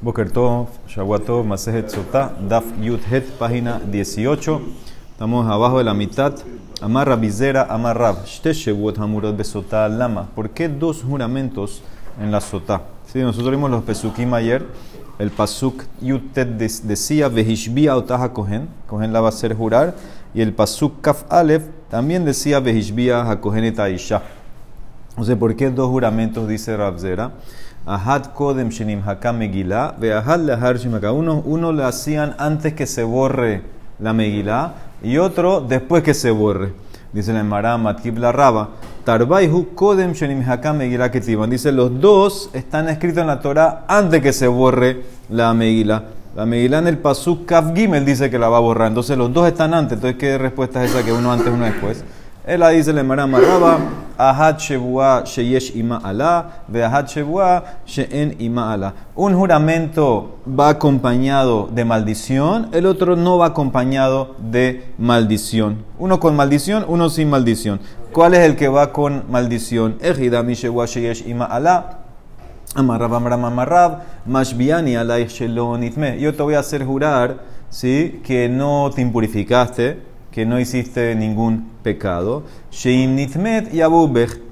Boker Tov, Shavuatov, Masejet Sotá, Daf Yud Het, página 18. Estamos abajo de la mitad. Amarra Bizera, Amarrab. Shte Shevuot Hamurot Besotá Lama. ¿Por qué dos juramentos en la Sotá? Sí, nosotros vimos los Pesukim ayer. El Pasuk Yud Het decía Vehishbia Otaha Kohen. Kohen la va a hacer jurar. Y el Pasuk Kaf Alef también decía Vehishbia Hakohen et Aisha. No sé por qué dos juramentos, dice Rabzera. Ahad Kodem Shenim Hakam Megillah, ve Ahad Lahar Uno, uno le hacían antes que se borre la Megillah y otro después que se borre. Dice la Emara Matkib la Raba. Tarbaihu Kodem Shenim Hakam Megillah Ketiban. Dice los dos están escritos en la Torah antes que se borre la Megillah. La Megillah en el Pasuk Kaf Gimel dice que la va a borrar. Entonces los dos están antes. Entonces, ¿qué respuesta es esa que uno antes, uno después? Él dice le Emara Marraba. Ahad Shebua Sheyesh Ima Allah, de Ahad Shebua Sheen Ima Allah. Un juramento va acompañado de maldición, el otro no va acompañado de maldición. Uno con maldición, uno sin maldición. ¿Cuál es el que va con maldición? Ejidami Shebua Sheyesh Ima Allah. Amarrab Amram Amarrab, Mashbiani Alaih Shelon Itme. Yo te voy a hacer jurar, ¿sí? Que no te impurificaste que no hiciste ningún pecado. Sheim nitmet y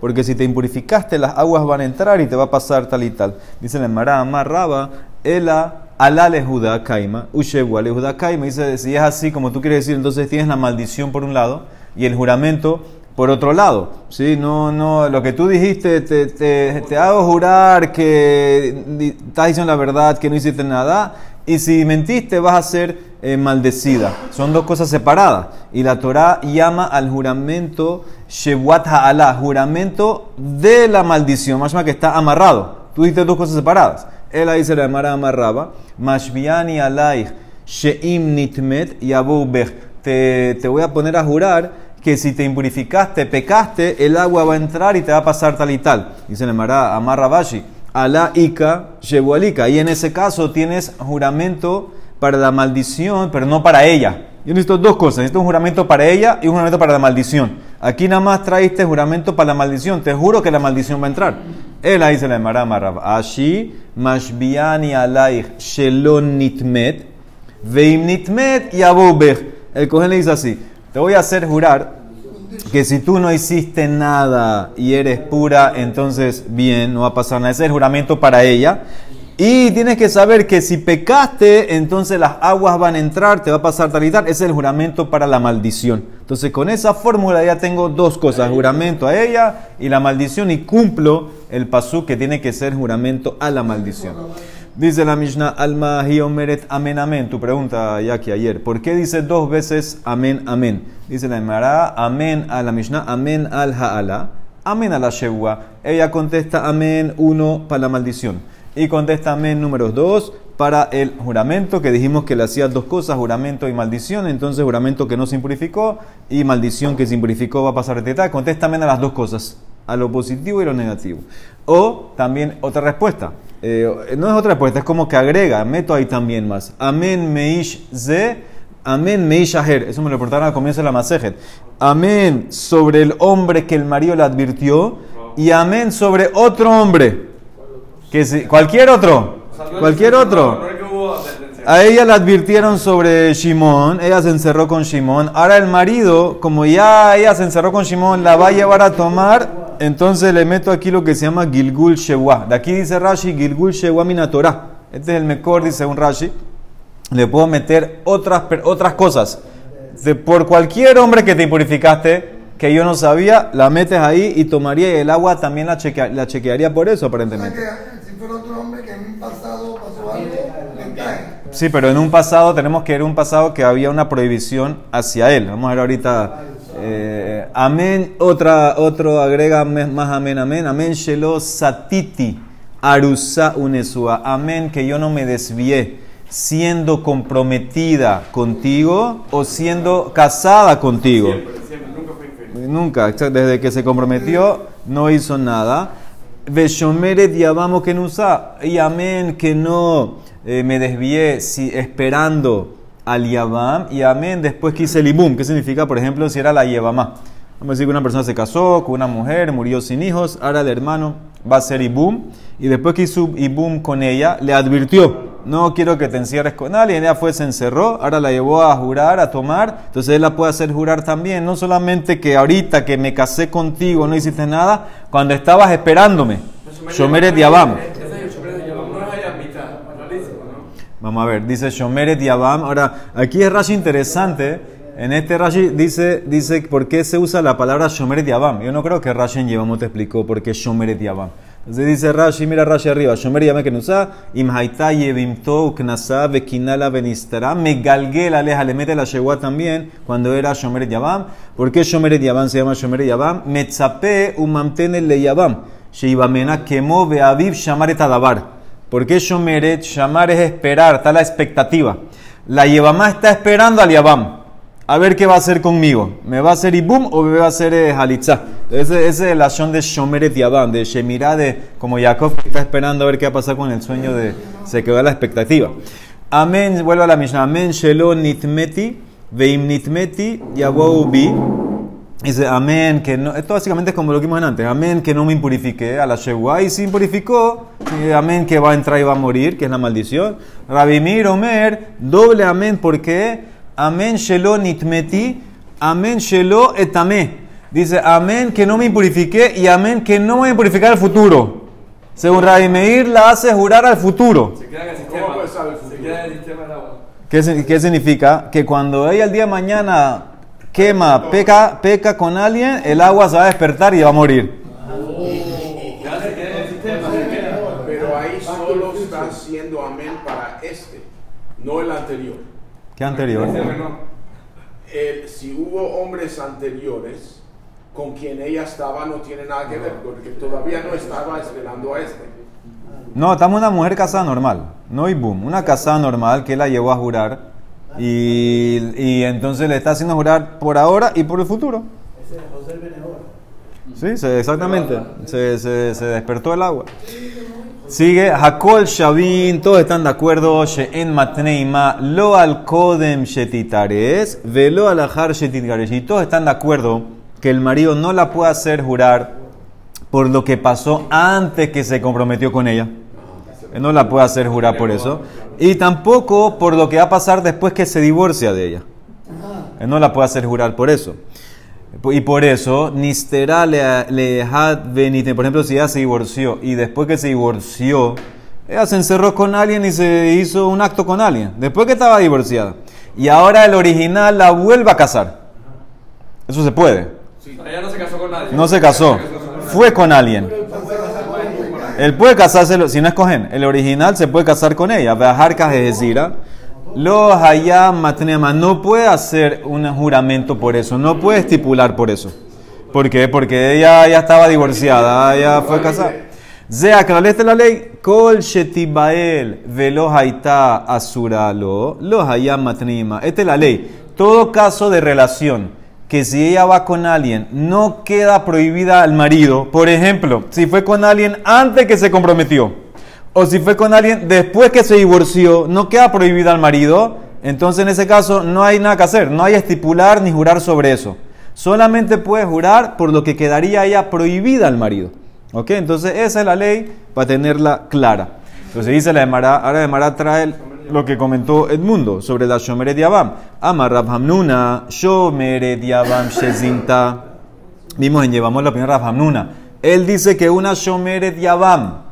porque si te impurificaste, las aguas van a entrar y te va a pasar tal y tal. Dice la Mara Amarraba, Ela alá le Judá Kaima, Ushegua Kaima. Dice, si es así como tú quieres decir, entonces tienes la maldición por un lado y el juramento por otro lado. ¿sí? No, no, lo que tú dijiste, te, te, te hago jurar que estás diciendo la verdad, que no hiciste nada y si mentiste vas a ser eh, maldecida. Son dos cosas separadas. Y la Torah llama al juramento Shebuat Ha'ala, juramento de la maldición, más que está amarrado. Tú dices dos cosas separadas. Él ahí se le llamará amarraba. Mashbiani alaih she'im nitmet Te, te voy a poner a jurar que si te impurificaste, pecaste, el agua va a entrar y te va a pasar tal y tal. Dice le llamará amarra Bashi Alá Ika, Shebualika. Y en ese caso tienes juramento para la maldición, pero no para ella. Yo necesito dos cosas. Necesito un juramento para ella y un juramento para la maldición. Aquí nada más traiste juramento para la maldición. Te juro que la maldición va a entrar. Él ahí se le llamará Marab. Ashi, Mashbiani alaich, Shelon nitmet, Veim nitmet y El cohen le dice así. Te voy a hacer jurar que si tú no hiciste nada y eres pura, entonces bien, no va a pasar nada. Ese es el juramento para ella. Y tienes que saber que si pecaste, entonces las aguas van a entrar, te va a pasar tal y tal. Ese es el juramento para la maldición. Entonces con esa fórmula ya tengo dos cosas, juramento a ella y la maldición y cumplo el pasú que tiene que ser juramento a la maldición. Dice la Mishnah, Alma Hiomeret Amén Amén. Tu pregunta, que ayer. ¿Por qué dice dos veces Amén Amén? Dice la Emara, Amén a la Mishnah, Amén al Ha'ala, Amén a la Shewua. Ella contesta Amén uno para la maldición. Y contesta Amén número dos para el juramento, que dijimos que le hacía dos cosas, juramento y maldición. Entonces, juramento que no se impurificó y maldición que se impurificó va a pasar a teta. Contesta Amén a las dos cosas, a lo positivo y lo negativo. O también otra respuesta. Eh, no es otra respuesta, es como que agrega, meto ahí también más. Amén meish ze, amén meish aher. Eso me lo reportaron al comienzo de la masejet. Amén sobre el hombre que el marido le advirtió y amén sobre otro hombre. Que si, cualquier otro. Cualquier otro. A ella le advirtieron sobre Shimón, ella se encerró con Shimón. Ahora el marido, como ya ella se encerró con Shimón, la va a llevar a tomar entonces le meto aquí lo que se llama Gilgul Shewa. De aquí dice Rashi, Gilgul Shewa Minatorah. Este es el mejor, dice un Rashi. Le puedo meter otras, otras cosas. De, por cualquier hombre que te purificaste, que yo no sabía, la metes ahí y tomaría y el agua también la, la chequearía por eso, aparentemente. si fuera otro hombre que en un pasado pasó algo, Sí, pero en un pasado tenemos que ver un pasado que había una prohibición hacia él. Vamos a ver ahorita eh, amén, otra, otro agrega más amén, amén. Amén, shelo satiti, arusa unesua. Amén, que yo no me desvié siendo comprometida contigo o siendo casada contigo. Siempre, siempre, nunca fue infiel. Nunca, desde que se comprometió no hizo nada. Veshomeret yabamo que no usa. Y amén, que no eh, me desvié si, esperando al Yabam y amén después que hice el Ibum. ¿Qué significa, por ejemplo, si era la Yebamá? Vamos a decir que una persona se casó con una mujer, murió sin hijos, ahora el hermano va a ser Ibum. Y después que hizo Ibum con ella, le advirtió, no quiero que te encierres con alguien. Ella fue, se encerró, ahora la llevó a jurar, a tomar. Entonces él la puede hacer jurar también. No solamente que ahorita que me casé contigo no hiciste nada, cuando estabas esperándome. Shomeret Yabam. Vamos a ver, dice Shomeret Yabam. Ahora, aquí es Rashi interesante. En este Rashi dice, dice por qué se usa la palabra Shomeret Yabam. Yo no creo que Rashi en Yabam te explicó por qué Shomeret Yabam. Entonces dice Rashi, mira Rashi arriba, Shomer Yabam que no usa, Im haita yevimto knasa vekinala benistara, megalgel aleja, le mete la yegua también cuando era Shomer Yabam. ¿Por qué Shomer Yabam se llama Shomer Yabam? Metzape umamtene le Yabam, sheibamena kemo beaviv shamaret adabar. ¿Por qué Shomeret? Shamar es esperar, está la expectativa. La Yevamá está esperando al Yabam. A ver qué va a hacer conmigo. ¿Me va a hacer Ibum o me va a hacer eh, Halitza? Ese, es el acción de Shomeret Yabam, de Shemirah, de como Jacob está esperando a ver qué va a pasar con el sueño de. Se quedó la expectativa. Amén, vuelvo a la Mishnah. Amén, Shelo Nitmeti, Veim Nitmeti, Yabou Bi. Dice, amén, que no, esto básicamente es como lo que vimos antes, amén, que no me impurifique a la Shegua, y si impurificó, eh, amén, que va a entrar y va a morir, que es la maldición. Rabimir, Omer, doble amén, porque amén, shelo nitmeti, amén, shelo etamé. Dice, amén, que no me impurifique, y amén, que no voy a impurificar el futuro. Según Rabimir, la hace jurar al futuro. Se queda en el sistema. Se queda en el sistema del agua. ¿Qué, ¿Qué significa? Que cuando ella el día de mañana quema, peca, peca con alguien, el agua se va a despertar y va a morir. Pero ahí solo está haciendo amén para este, no el anterior. ¿Qué anterior? El- si hubo hombres anteriores con quien ella estaba, no tiene nada que ver, porque todavía no estaba esperando a este. No, estamos una mujer casada normal, no y boom, una casada normal que la llevó a jurar y, y entonces le está haciendo jurar por ahora y por el futuro. Sí, se- exactamente. Se, se- se despertó el agua. Sigue Hakol Shavin, todos están de acuerdo. She'en matneima lo al kodem shetitares, velo al ahar shetitgaresh. Y todos están de acuerdo que el marido no la puede hacer jurar por lo que pasó antes que se comprometió con ella. Él no la puede hacer jurar por eso. Y tampoco por lo que va a pasar después que se divorcia de ella. Él no la puede hacer jurar por eso. Y por eso, Nistera le, benite. Por ejemplo, si ella se divorció y después que se divorció, ella se encerró con alguien y se hizo un acto con alguien. Después que estaba divorciada. Y ahora el original la vuelve a casar. Eso se puede. Ella no se casó con nadie. No se casó. Fue con alguien. Él puede casarse, si no escogen, el original se puede casar con ella. Beajarcas es decir, los hayam matnema no puede hacer un juramento por eso, no puede estipular por eso. ¿Por qué? Porque ella ya estaba divorciada, ella fue casada. Zea, que la ley, kol shetibael velo haita asuralo, los hayam matnema. Esta es la ley. Todo caso de relación que si ella va con alguien no queda prohibida al marido. Por ejemplo, si fue con alguien antes que se comprometió o si fue con alguien después que se divorció, no queda prohibida al marido. Entonces en ese caso no hay nada que hacer, no hay estipular ni jurar sobre eso. Solamente puede jurar por lo que quedaría ella prohibida al marido. ¿Ok? Entonces esa es la ley para tenerla clara. Entonces dice la Emara, ahora Emara trae lo que comentó Edmundo sobre la Shomeret Yabam. Amar Rab Hamnuna, Shomeret Yabam Shezinta. Vimos en Llevamos la opinión de Rab Hamnuna. Él dice que una Shomeret Yabam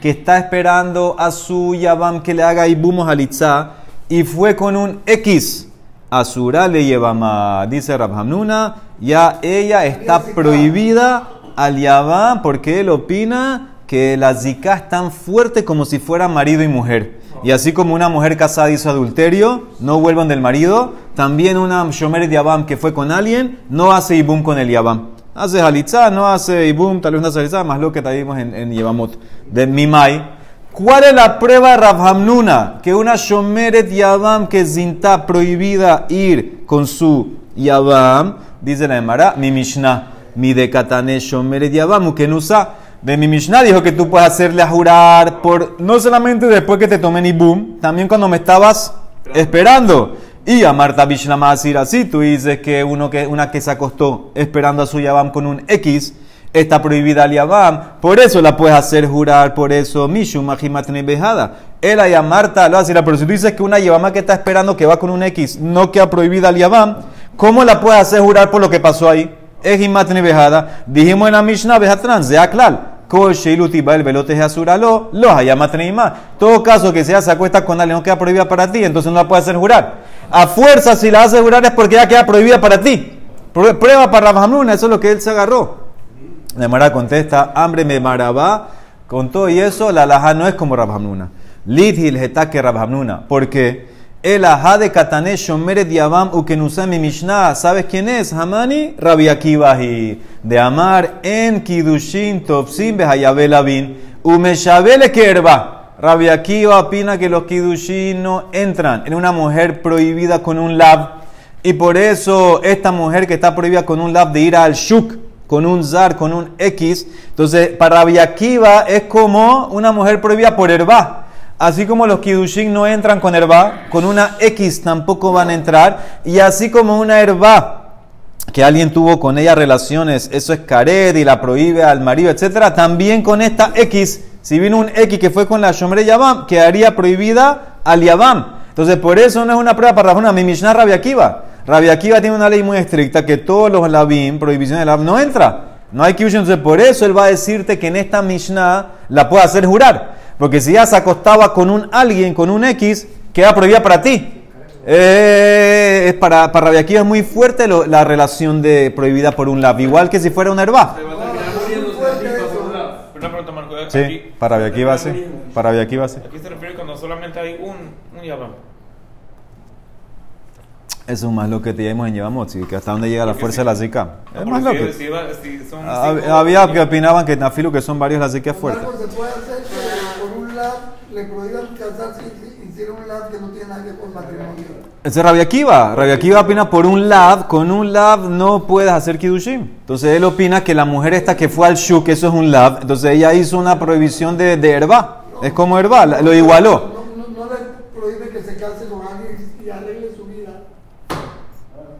que está esperando a su Yabam que le haga Ibum Halitza y fue con un X. Asura le Yabama, dice Rab Hamnuna, ya ella está prohibida al Yabam porque él opina que la zika es tan fuerte como si fuera marido y mujer. Y así como una mujer casada hizo adulterio, no vuelvan del marido, también una Shomer Yabam que fue con alguien, no hace Ibum con el Yabam. Hace Halitza, no hace Ibum, tal vez no hace más lo que traímos en, en Yevamot. De Mimai. ¿Cuál es la prueba de Rabhamnuna? Que una Shomeret Yabam que zinta prohibida ir con su Yabam, dice la Emara, mi Mishnah, mi decatane Shomeret Yabam, que no usa. De mi Mishnah dijo que tú puedes hacerle a jurar por no solamente después que te tomen Ibum, también cuando me estabas esperando. Y a Marta Bishnama decir así, tú dices que, uno que una que se acostó esperando a su Yabam con un X, está prohibida al Yabam, por eso la puedes hacer jurar, por eso, Mishu, Majimatne Bejada. Él a Marta lo hace, pero si tú dices que una Yabama que está esperando que va con un X no queda prohibida al Yabam, ¿cómo la puedes hacer jurar por lo que pasó ahí? Es Himatne Bejada. Dijimos en la Mishnah, Bejatrán, de Aklal. Kol Sheiluti el velote de Azuralo, los Hayamatneima. Todo caso que sea se acuesta con alguien no queda prohibida para ti, entonces no la puedes hacer jurar. A fuerza, si la hace jurar es porque ya queda prohibida para ti. Prueba para Rabhamnuna, eso es lo que él se agarró. La Mara contesta, hambre me maraba. Con todo y eso, la laja no es como Rabhamnuna. Lidhil que Rabhamnuna. ¿Por qué? El ajá de Katane Shomer Diabam Ukenusami Mishnah. ¿Sabes quién es? Hamani Rabbi Akivahi. De Amar en Kidushin Topsim Behayabelabin. Umeshabele Kerba. Rabbi Akiva opina que los Kidushin no entran en una mujer prohibida con un lab. Y por eso esta mujer que está prohibida con un lab de ir al Shuk, con un Zar, con un X. Entonces, para Rabbi Akiva es como una mujer prohibida por Herba. Así como los Kidushin no entran con herba, con una X tampoco van a entrar. Y así como una herba que alguien tuvo con ella relaciones, eso es cared y la prohíbe al marido, etc. También con esta X, si vino un X que fue con la Shomre Yabam, quedaría prohibida al Yabam. Entonces, por eso no es una prueba para una mi Mishnah Rabbi Akiva. Rabbi Akiva tiene una ley muy estricta que todos los Labim, prohibición de Labim, no entra. No hay Kidushin. Entonces, por eso él va a decirte que en esta Mishnah la puede hacer jurar. Porque si ya se acostaba con un alguien, con un X, queda prohibida para ti. Eh, es para, para Rabia es muy fuerte la relación de prohibida por un lab, igual que si fuera una herba. Sí, para Rabia va sí. Para Rabia va sí. Aquí se refiere cuando solamente hay un, un. Eso es más lo que te en Yevamot, que hasta dónde llega la fuerza de la zika. Es más lo que. Había que opinaban que Nafilu, que son varios, la zika es fuerte le prohíban casarse y hicieron un lab que no tiene nada que ver con matrimonio. Ese es Rabia Akiva. Rabia Akiva opina por un lab, con un lab no puedes hacer kiddushim. Entonces él opina que la mujer esta que fue al shuk, eso es un lab. Entonces ella hizo una prohibición de, de herba. es como herba, lo igualó. No, no, no, le prohíbe que se case con alguien y arregle su vida.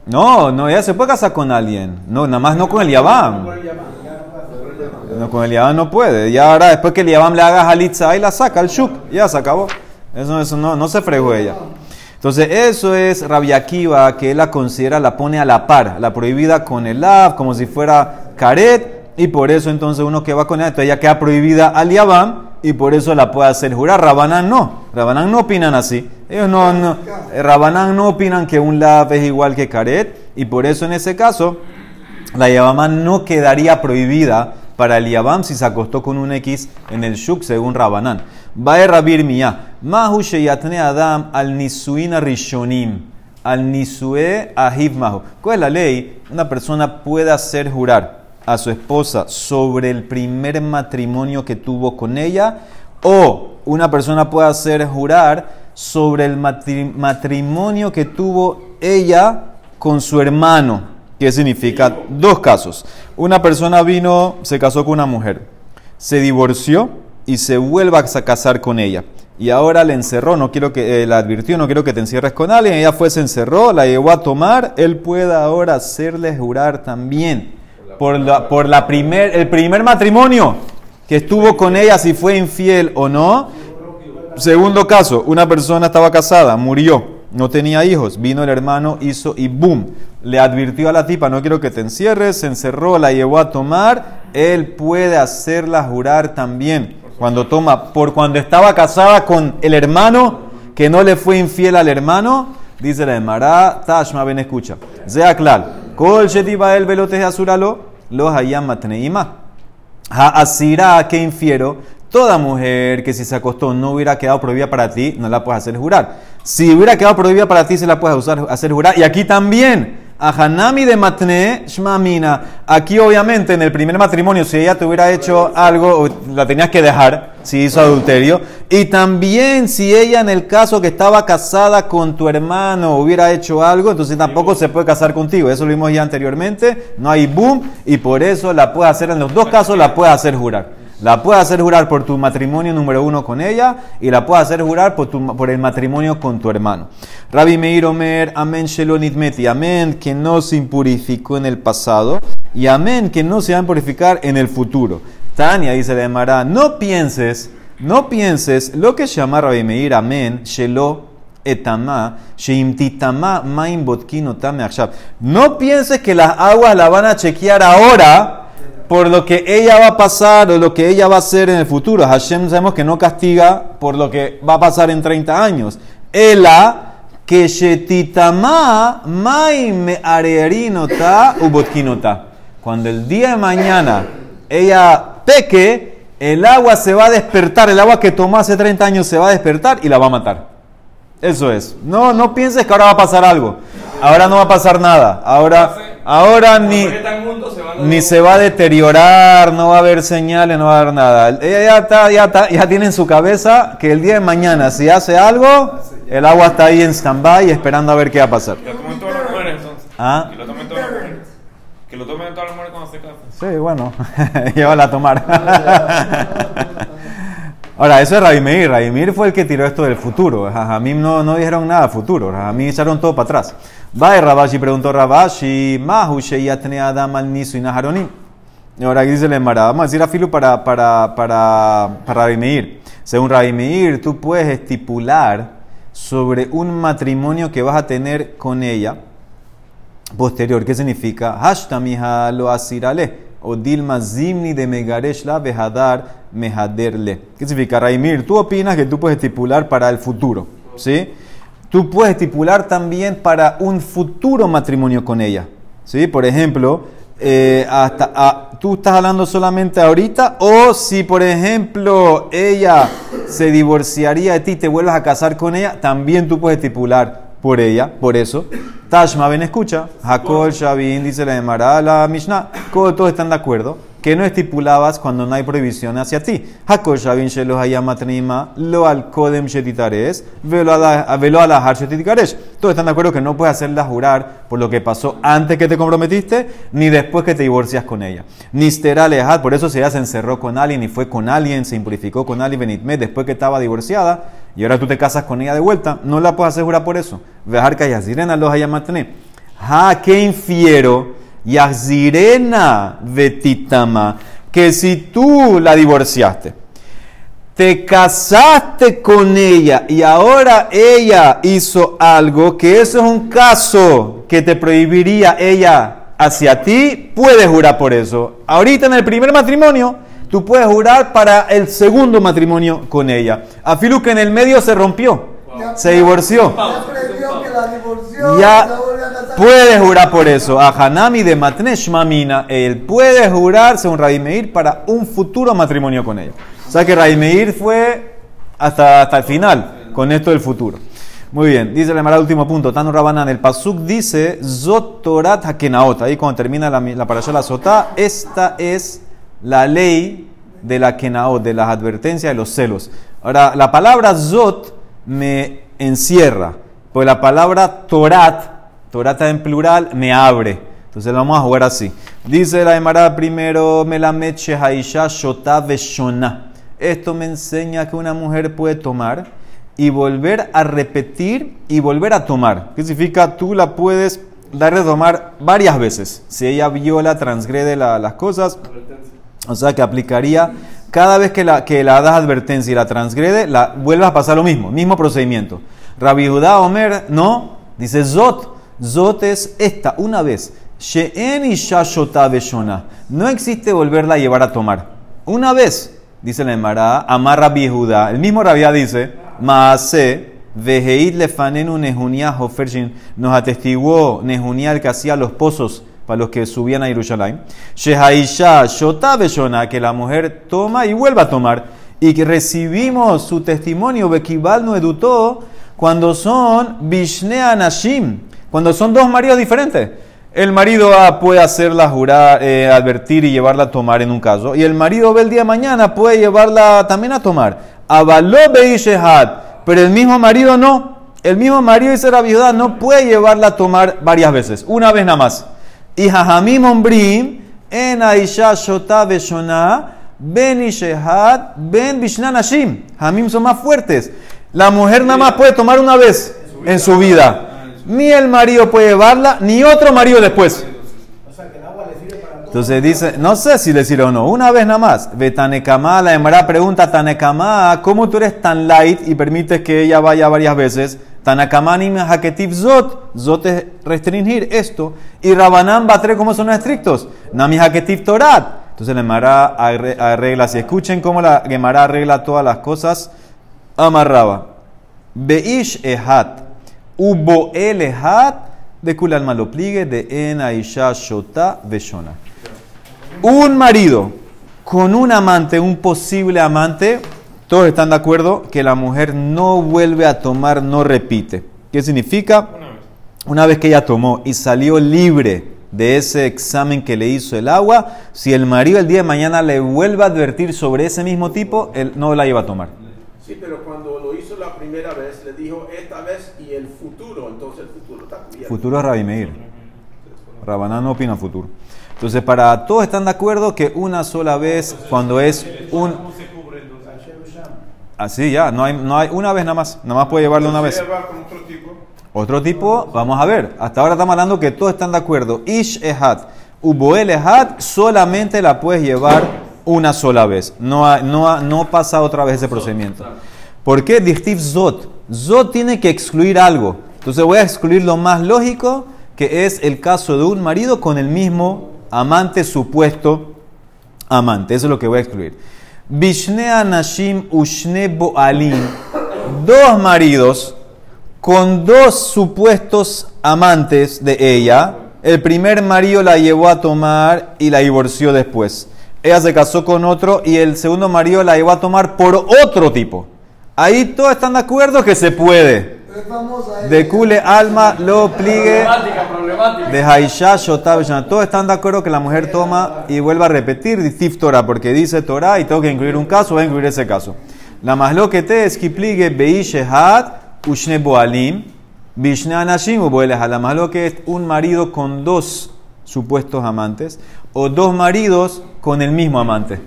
No, no, ella se puede casar con alguien. No, nada más no con el Yabam. No, con el Yabam no puede. Ya ahora, después que el Yabam le haga Halitza y la saca al Shuk, ya se acabó. Eso, no, no se fregó ella. Entonces, eso es Rabia que él la considera, la pone a la par, la prohibida con el Lav, como si fuera Karet, y por eso entonces uno que va con ella, entonces ella queda prohibida al Yabam, y por eso la puede hacer jurar. Rabanán no, Rabanán no opinan así. Ellos no, no Rabanán no opinan que un Lav es igual que Karet, y por eso en ese caso, la Yabamá no quedaría prohibida para el Yabam si se acostó con un X en el Shuk según Rabanán. Bae Rabir Miyah. Mahu Sheyatne Adam al Nisuina Rishonim. Al Nisue Ahiv. ¿Cuál es la ley? Una persona puede hacer jurar a su esposa sobre el primer matrimonio que tuvo con ella o una persona puede hacer jurar sobre el matrimonio que tuvo ella con su hermano. ¿Qué significa? Dos casos. Una persona vino, se casó con una mujer, se divorció y se vuelve a casar con ella. Y ahora le encerró, no quiero que, eh, la advirtió, no quiero que te encierres con alguien. Ella fue, se encerró, la llevó a tomar. Él puede ahora hacerle jurar también por, la, por la primer, el primer matrimonio que estuvo con ella, si fue infiel o no. Segundo caso, una persona estaba casada, murió no tenía hijos, vino el hermano, hizo y boom, le advirtió a la tipa, no quiero que te encierres, se encerró, la llevó a tomar, él puede hacerla jurar también. Cuando toma, por cuando estaba casada con el hermano, que no le fue infiel al hermano, dice la Emara, Tashma ven escucha. Sea klal, kol shetiba el velote azuralo, los hayam matneima. Ha asira, que infiero, toda mujer que si se acostó no hubiera quedado prohibida para ti, no la puedes hacer jurar. Si hubiera quedado prohibida para ti, se la puedes usar, hacer jurar. Y aquí también, a Hanami de Matne Shmamina. Aquí, obviamente, en el primer matrimonio, si ella te hubiera hecho algo, la tenías que dejar, si hizo adulterio. Y también, si ella, en el caso que estaba casada con tu hermano, hubiera hecho algo, entonces tampoco se puede casar contigo. Eso lo vimos ya anteriormente. No hay boom, y por eso la puedes hacer, en los dos casos, la puedes hacer jurar. La puedes hacer jurar por tu matrimonio número uno con ella y la puedes hacer jurar por, tu, por el matrimonio con tu hermano. Rabbi Meir Omer, amén amén que no se impurificó en el pasado y amén que no se va a purificar en el futuro. Tania dice de Mara, no pienses, no pienses lo que llama Rabbi Meir, amén, shelo etama, botkino. No pienses que las aguas la van a chequear ahora por lo que ella va a pasar o lo que ella va a hacer en el futuro. Hashem sabemos que no castiga por lo que va a pasar en 30 años. Ela que shetitama maim arerinota ubotkinota. Cuando el día de mañana ella peque, el agua se va a despertar, el agua que tomó hace 30 años se va a despertar y la va a matar. Eso es. No, no pienses que ahora va a pasar algo. Ahora no va a pasar nada. Ahora, ahora ni, ni se va a deteriorar, no va a haber señales, no va a haber nada. Ella ya, está, ya, está, ya tiene en su cabeza que el día de mañana, si hace algo, el agua está ahí en stand-by esperando a ver qué va a pasar. Que lo tomen todas las mujeres entonces. ¿Ah? Que lo tomen todas las mujeres. Que lo tomen todas las mujeres cuando se casen. Sí, bueno, llévala a tomar. Ahora, eso es Rabimir. Rabimir fue el que tiró esto del futuro. Jajamim no, no dijeron nada futuro. Jajamim echaron todo para atrás. Va y Rabashi preguntó Rabashi, Mahu Sheyatne Adam al Nisu y Naharonim. Ahora aquí dice le vamos a decir a Filu para, para, para, para Rabimir. Según Rabimir, tú puedes estipular sobre un matrimonio que vas a tener con ella posterior. ¿Qué significa? Hashtamiha lo asirale o Dilma Zimni de Megaresh la Behadar. ¿Qué significa, Raimir? Tú opinas que tú puedes estipular para el futuro, ¿sí? Tú puedes estipular también para un futuro matrimonio con ella, ¿sí? Por ejemplo, eh, hasta, tú estás hablando solamente ahorita, o si, por ejemplo, ella se divorciaría de ti y te vuelvas a casar con ella, también tú puedes estipular por ella, por eso. Tashma, ven, escucha. Hakol, Shavin, dice la Emara, la Mishnah. Todos están de acuerdo que no estipulabas cuando no hay prohibición hacia ti. Hakol, Shavin, Shelo, Hayamatnima, Lo al Kodem Shetitares, Velo a la Har Shetitikaresh. Todos están de acuerdo que no puedes hacerla jurar por lo que pasó antes que te comprometiste, ni después que te divorcias con ella. Nistera Lehad, por eso si ella se encerró con alguien y fue con alguien, se impurificó con alguien, Benitme, después que estaba divorciada y ahora tú te casas con ella de vuelta, no la puedes asegurar por eso. Dejar que Yazirena los hayamatne. Ha, que infiero, Yazirena vetitama, que si tú la divorciaste, te casaste con ella y ahora ella hizo algo, que eso es un caso que te prohibiría ella hacia ti, puedes jurar por eso. Ahorita en el primer matrimonio, tú puedes jurar para el segundo matrimonio con ella. A Filu que en el medio se rompió, se divorció. Ya puede jurar por eso. A Hanami de Matnesh Mamina, él puede jurar, según Meir para un futuro matrimonio con ella. O sea que Meir fue hasta, hasta el final con esto del futuro. Muy bien, dice el último punto, Tano Rabanan, el Pasuk dice, Zot Torat Hakenaot, ahí cuando termina la, la parasha la Sotá, esta es la ley de la kenaot, de las advertencias de los celos. Ahora, la palabra zot me encierra, pues la palabra torat, torata en plural, me abre. Entonces vamos a jugar así. Dice la Emara primero, Melamed Shehaisha Shota Veshona. Esto me enseña que una mujer puede tomar y volver a repetir y volver a tomar. ¿Qué significa? Tú la puedes dar de tomar varias veces. Si ella viola, transgrede las cosas, o sea que aplicaría cada vez que la, que la das advertencia y la transgrede, la vuelvas a pasar lo mismo, mismo procedimiento. Rabbi Judá Omer, no, dice Zot. Zot es esta, una vez. She'en y No existe volverla a llevar a tomar. Una vez, dice la Emara, Amar Rabbi Judá. El mismo Rabia dice, Maase, Veheit lefanenu Nehunia Hofershin. Nos atestiguó Nehunia el que hacía los pozos para los que subían a Jerusalén. Shehaisha Shota que la mujer toma y vuelva a tomar. Y que recibimos su testimonio, Bekibal no edutó, cuando son Bishnea Nashim, cuando son dos maridos diferentes. El marido A puede hacerla jurar, eh, advertir y llevarla a tomar en un caso. Y el marido B el día de mañana puede llevarla también a tomar. Avaló Shehad, pero el mismo marido no. El mismo marido y la viuda no puede llevarla a tomar varias veces, una vez nada más. Y Jajamim Ombrim, en Aisha Shota Beshona, Ben Ishehat, Ben Bishnan Hashim. Hamim son más fuertes. La mujer nada más puede tomar una vez en su vida. Ni el marido puede llevarla, ni otro marido después. Entonces dice, no sé si sirve o no, una vez nada más. Ve Tanekama, la hembra pregunta, Tanekama, ¿cómo tú eres tan light y permites que ella vaya varias veces? Tanakama ni haketiv zot, zot es restringir esto. Y Rabanán Batre, ¿cómo son estrictos? Nami haketiv torat. Entonces la Gemara arregla, si escuchen cómo la Gemara arregla todas las cosas, amarraba. Beish ehat, ubo el ehat, de kul malo pligue, de en aisha shota veshona. Un marido con un amante, un posible amante, todos están de acuerdo que la mujer no vuelve a tomar, no repite. ¿Qué significa? Una vez que ella tomó y salió libre de ese examen que le hizo el agua, si el marido el día de mañana le vuelve a advertir sobre ese mismo tipo, él no la iba a tomar. Sí, pero cuando lo hizo la primera vez, le dijo esta vez y el futuro, entonces el futuro está cubierto. Futuro es Rabbi Meir. Rabaná no opina futuro. Entonces, para todos están de acuerdo que una sola vez, cuando es un... Así ya, no hay, no hay una vez nada más, nada más puede llevarlo una vez. otro tipo? Otro tipo, vamos a ver, hasta ahora estamos hablando que todos están de acuerdo. Ish ehat, uboel ehat, solamente la puedes llevar una sola vez, no, no, no pasa otra vez ese procedimiento. ¿Por qué? Dichtiv zot, zot tiene que excluir algo. Entonces voy a excluir lo más lógico, que es el caso de un marido con el mismo amante supuesto amante. Eso es lo que voy a excluir. Bishne anashim ushne boalim. Dos maridos con dos supuestos amantes de ella. El primer marido la llevó a tomar y la divorció después. Ella se casó con otro y el segundo marido la llevó a tomar por otro tipo. Ahí todos están de acuerdo que se puede. De Kule Alma lo pligue. De Haisha Shotab Todos están de acuerdo que la mujer toma y vuelva a repetir Distif Torah, porque dice Torah y tengo que incluir un caso, voy a incluir ese caso. La más lo que te es que pligue Beishehat Ushne Boalim Bishne Anashim La más lo que es un marido con dos supuestos amantes o dos maridos con el mismo amante.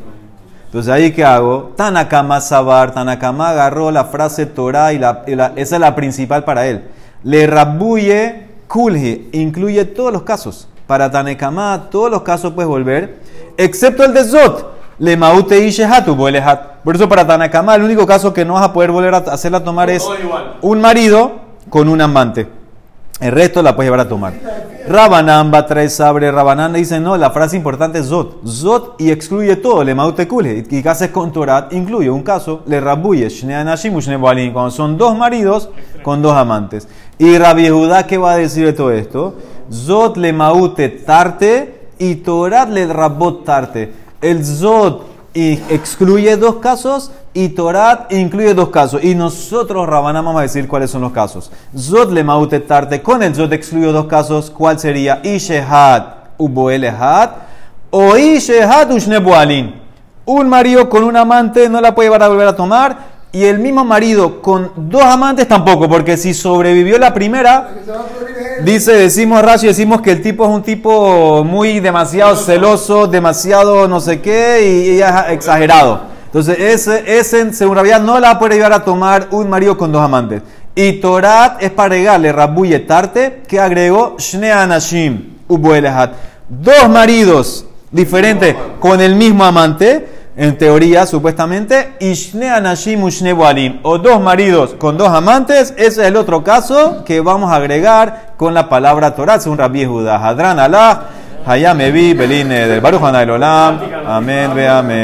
Entonces ahí qué hago? Tanakama Sabar, Tanakama agarró la frase Torah y, la, esa es la principal para él. Le rabuye kulhi, incluye todos los casos. Para Tanakama todos los casos puedes volver, excepto el de Zot. Le maute ishehatu Por eso para Tanakama el único caso que no vas a poder volver a hacerla tomar es un marido con un amante. El resto la puedes llevar a tomar. Rabanán va traer sabre. Rabanán dice, no, la frase importante es Zot. Zot y excluye todo. Le maute kule. Y haces con Torat incluye un caso. Le rabuye. Cuando son dos maridos con dos amantes. Y Rabbi Judá, ¿qué va a decir de todo esto? Zot le maute tarte y Torat le rabot tarte. El Zot y excluye dos casos y Torat incluye dos casos. Y nosotros, Rabanán, vamos a decir cuáles son los casos. Zod le tarte, con el Zod excluyo dos casos. ¿Cuál sería? Ishehat uboelehat o Ishehat ushnebualin. Un marido con un amante no la puede llevar a volver a tomar. Y el mismo marido con dos amantes tampoco, porque si sobrevivió la primera, dice, decimos Rashi, decimos que el tipo es un tipo muy demasiado celoso, demasiado no sé qué, y es exagerado. Entonces, ese, ese según Rabia no la puede llevar a tomar un marido con dos amantes. Y Torat es para regarle Tarte, que agregó Shne Anashim, Dos maridos diferentes con el mismo amante, en teoría, supuestamente, y Shne Anashim Ushne o dos maridos con dos amantes, ese es el otro caso que vamos a agregar con la palabra Torat, según Rabbi Judá. Hadran Allah, Hayam Beline del Baruch Olam, Amén, ve amén.